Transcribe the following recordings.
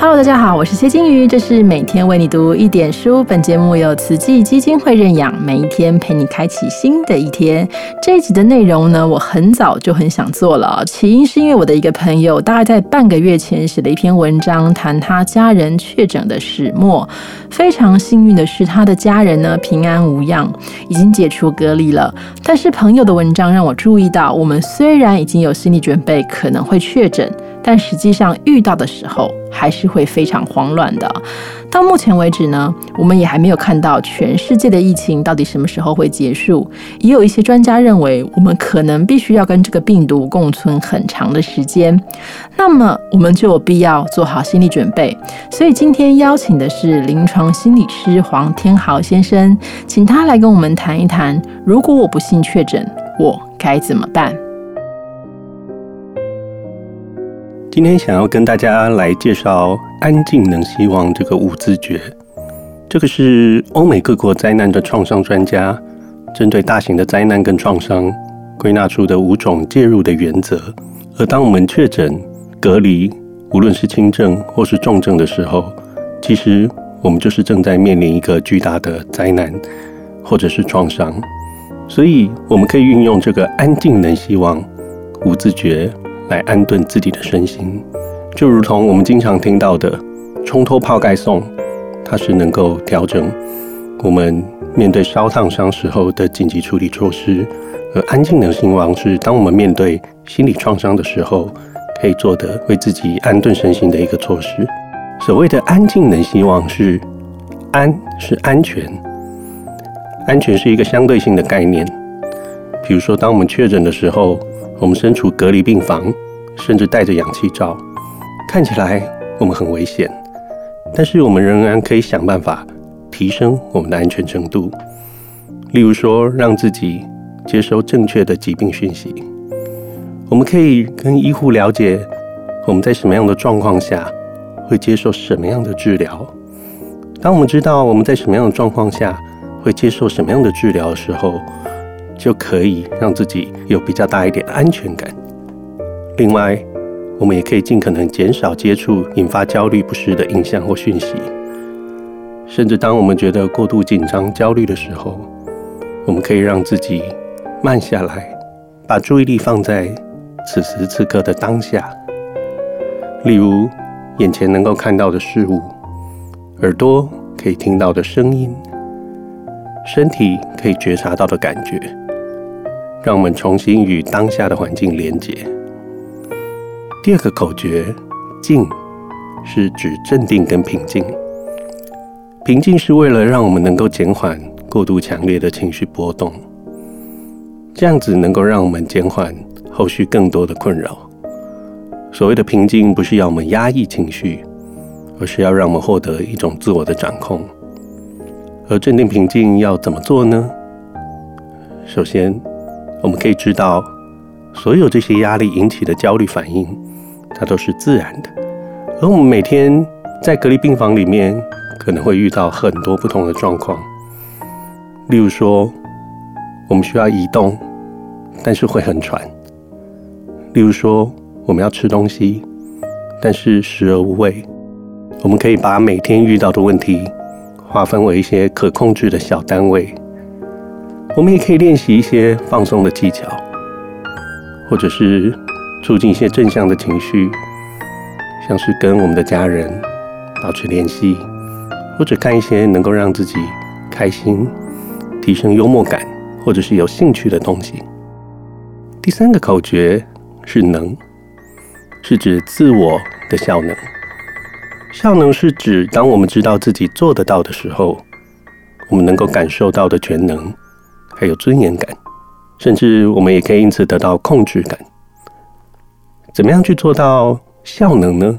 Hello，大家好，我是谢金鱼，这是每天为你读一点书。本节目由慈济基金会认养，每一天陪你开启新的一天。这一集的内容呢，我很早就很想做了，起因是因为我的一个朋友，大概在半个月前写了一篇文章，谈他家人确诊的始末。非常幸运的是，他的家人呢平安无恙，已经解除隔离了。但是朋友的文章让我注意到，我们虽然已经有心理准备，可能会确诊。但实际上遇到的时候，还是会非常慌乱的。到目前为止呢，我们也还没有看到全世界的疫情到底什么时候会结束。也有一些专家认为，我们可能必须要跟这个病毒共存很长的时间。那么，我们就有必要做好心理准备。所以今天邀请的是临床心理师黄天豪先生，请他来跟我们谈一谈：如果我不幸确诊，我该怎么办？今天想要跟大家来介绍“安静能希望”这个五字诀。这个是欧美各国灾难的创伤专家针对大型的灾难跟创伤归纳出的五种介入的原则。而当我们确诊、隔离，无论是轻症或是重症的时候，其实我们就是正在面临一个巨大的灾难或者是创伤。所以，我们可以运用这个“安静能希望”五字诀。来安顿自己的身心，就如同我们经常听到的“冲脱泡盖送”，它是能够调整我们面对烧烫伤时候的紧急处理措施；而安静的兴亡是当我们面对心理创伤的时候可以做的为自己安顿身心的一个措施。所谓的安静能希望是安是安全，安全是一个相对性的概念。比如说，当我们确诊的时候。我们身处隔离病房，甚至带着氧气罩，看起来我们很危险，但是我们仍然可以想办法提升我们的安全程度。例如说，让自己接收正确的疾病讯息。我们可以跟医护了解我们在什么样的状况下会接受什么样的治疗。当我们知道我们在什么样的状况下会接受什么样的治疗的时候，就可以让自己有比较大一点的安全感。另外，我们也可以尽可能减少接触引发焦虑不适的影像或讯息。甚至当我们觉得过度紧张、焦虑的时候，我们可以让自己慢下来，把注意力放在此时此刻的当下。例如，眼前能够看到的事物，耳朵可以听到的声音，身体可以觉察到的感觉。让我们重新与当下的环境连接。第二个口诀“静”是指镇定跟平静。平静是为了让我们能够减缓过度强烈的情绪波动，这样子能够让我们减缓后续更多的困扰。所谓的平静，不是要我们压抑情绪，而是要让我们获得一种自我的掌控。而镇定平静要怎么做呢？首先。我们可以知道，所有这些压力引起的焦虑反应，它都是自然的。而我们每天在隔离病房里面，可能会遇到很多不同的状况。例如说，我们需要移动，但是会很喘；例如说，我们要吃东西，但是食而无味。我们可以把每天遇到的问题划分为一些可控制的小单位。我们也可以练习一些放松的技巧，或者是促进一些正向的情绪，像是跟我们的家人保持联系，或者看一些能够让自己开心、提升幽默感，或者是有兴趣的东西。第三个口诀是“能”，是指自我的效能。效能是指当我们知道自己做得到的时候，我们能够感受到的全能。还有尊严感，甚至我们也可以因此得到控制感。怎么样去做到效能呢？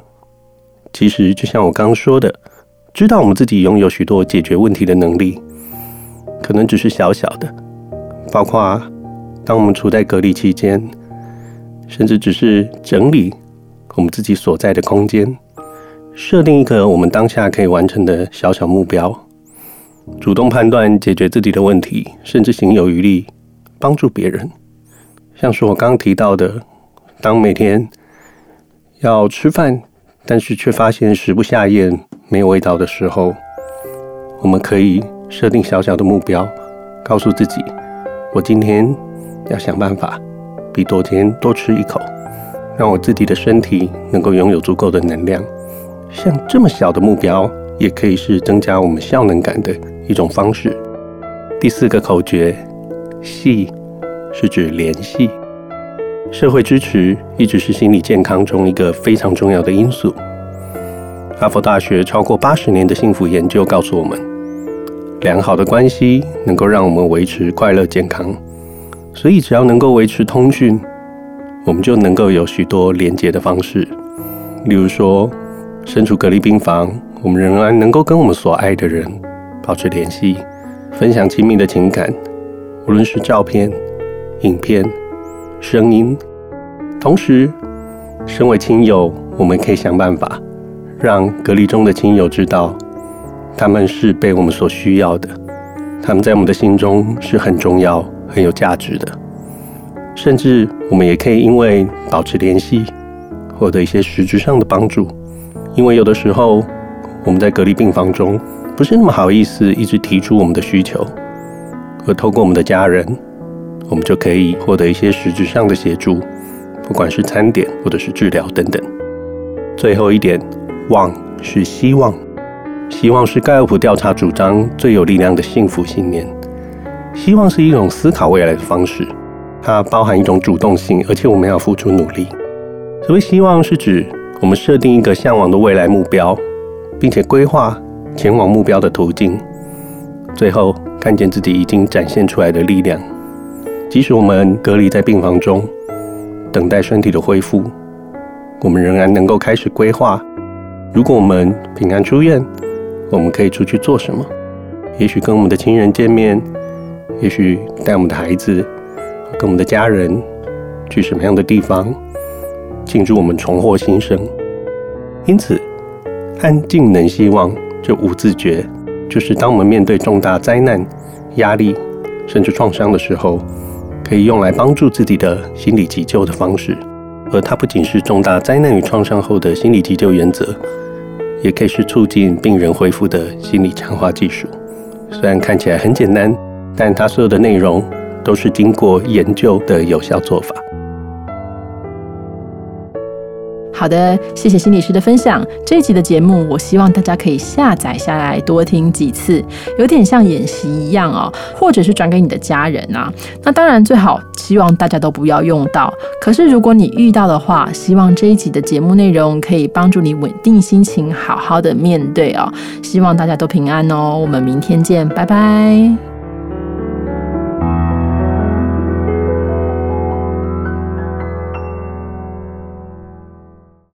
其实就像我刚刚说的，知道我们自己拥有许多解决问题的能力，可能只是小小的，包括当我们处在隔离期间，甚至只是整理我们自己所在的空间，设定一个我们当下可以完成的小小目标。主动判断、解决自己的问题，甚至行有余力帮助别人。像是我刚提到的，当每天要吃饭、但是却发现食不下咽、没有味道的时候，我们可以设定小小的目标，告诉自己：我今天要想办法比昨天多吃一口，让我自己的身体能够拥有足够的能量。像这么小的目标，也可以是增加我们效能感的一种方式。第四个口诀：系，是指联系。社会支持一直是心理健康中一个非常重要的因素。哈佛大学超过八十年的幸福研究告诉我们，良好的关系能够让我们维持快乐健康。所以，只要能够维持通讯，我们就能够有许多连接的方式。例如说，身处隔离病房，我们仍然能够跟我们所爱的人保持联系，分享亲密的情感，无论是照片、影片。声音。同时，身为亲友，我们可以想办法让隔离中的亲友知道，他们是被我们所需要的，他们在我们的心中是很重要、很有价值的。甚至，我们也可以因为保持联系，获得一些实质上的帮助。因为有的时候，我们在隔离病房中不是那么好意思一直提出我们的需求，而透过我们的家人。我们就可以获得一些实质上的协助，不管是餐点或者是治疗等等。最后一点，望是希望，希望是盖洛普调查主张最有力量的幸福信念。希望是一种思考未来的方式，它包含一种主动性，而且我们要付出努力。所谓希望，是指我们设定一个向往的未来目标，并且规划前往目标的途径，最后看见自己已经展现出来的力量。即使我们隔离在病房中，等待身体的恢复，我们仍然能够开始规划。如果我们平安出院，我们可以出去做什么？也许跟我们的亲人见面，也许带我们的孩子，跟我们的家人去什么样的地方，庆祝我们重获新生。因此，安静能希望这五字诀，就是当我们面对重大灾难、压力，甚至创伤的时候。可以用来帮助自己的心理急救的方式，而它不仅是重大灾难与创伤后的心理急救原则，也可以是促进病人恢复的心理强化技术。虽然看起来很简单，但它所有的内容都是经过研究的有效做法。好的，谢谢心理师的分享。这一集的节目，我希望大家可以下载下来多听几次，有点像演习一样哦，或者是转给你的家人啊。那当然最好希望大家都不要用到。可是如果你遇到的话，希望这一集的节目内容可以帮助你稳定心情，好好的面对哦。希望大家都平安哦。我们明天见，拜拜。